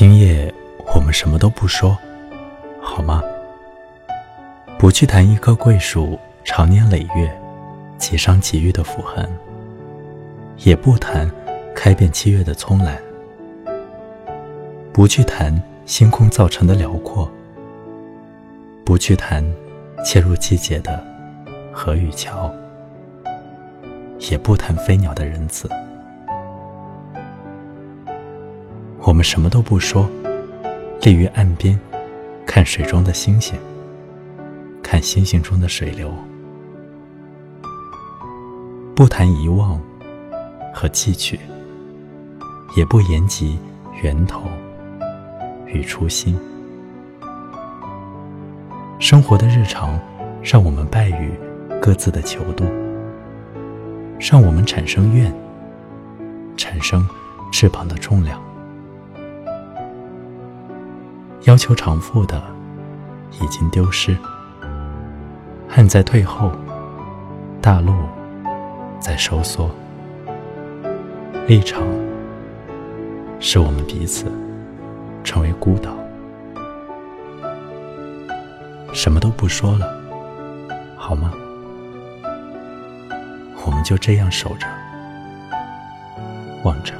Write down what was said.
今夜我们什么都不说，好吗？不去谈一棵桂树长年累月、几伤几愈的腐痕，也不谈开遍七月的葱兰，不去谈星空造成的辽阔，不去谈切入季节的河与桥，也不谈飞鸟的仁慈。我们什么都不说，立于岸边，看水中的星星，看星星中的水流，不谈遗忘和记取，也不言及源头与初心。生活的日常，让我们败于各自的求度，让我们产生怨，产生翅膀的重量。要求偿付的已经丢失，恨在退后，大陆在收缩，立场使我们彼此成为孤岛，什么都不说了，好吗？我们就这样守着，望着。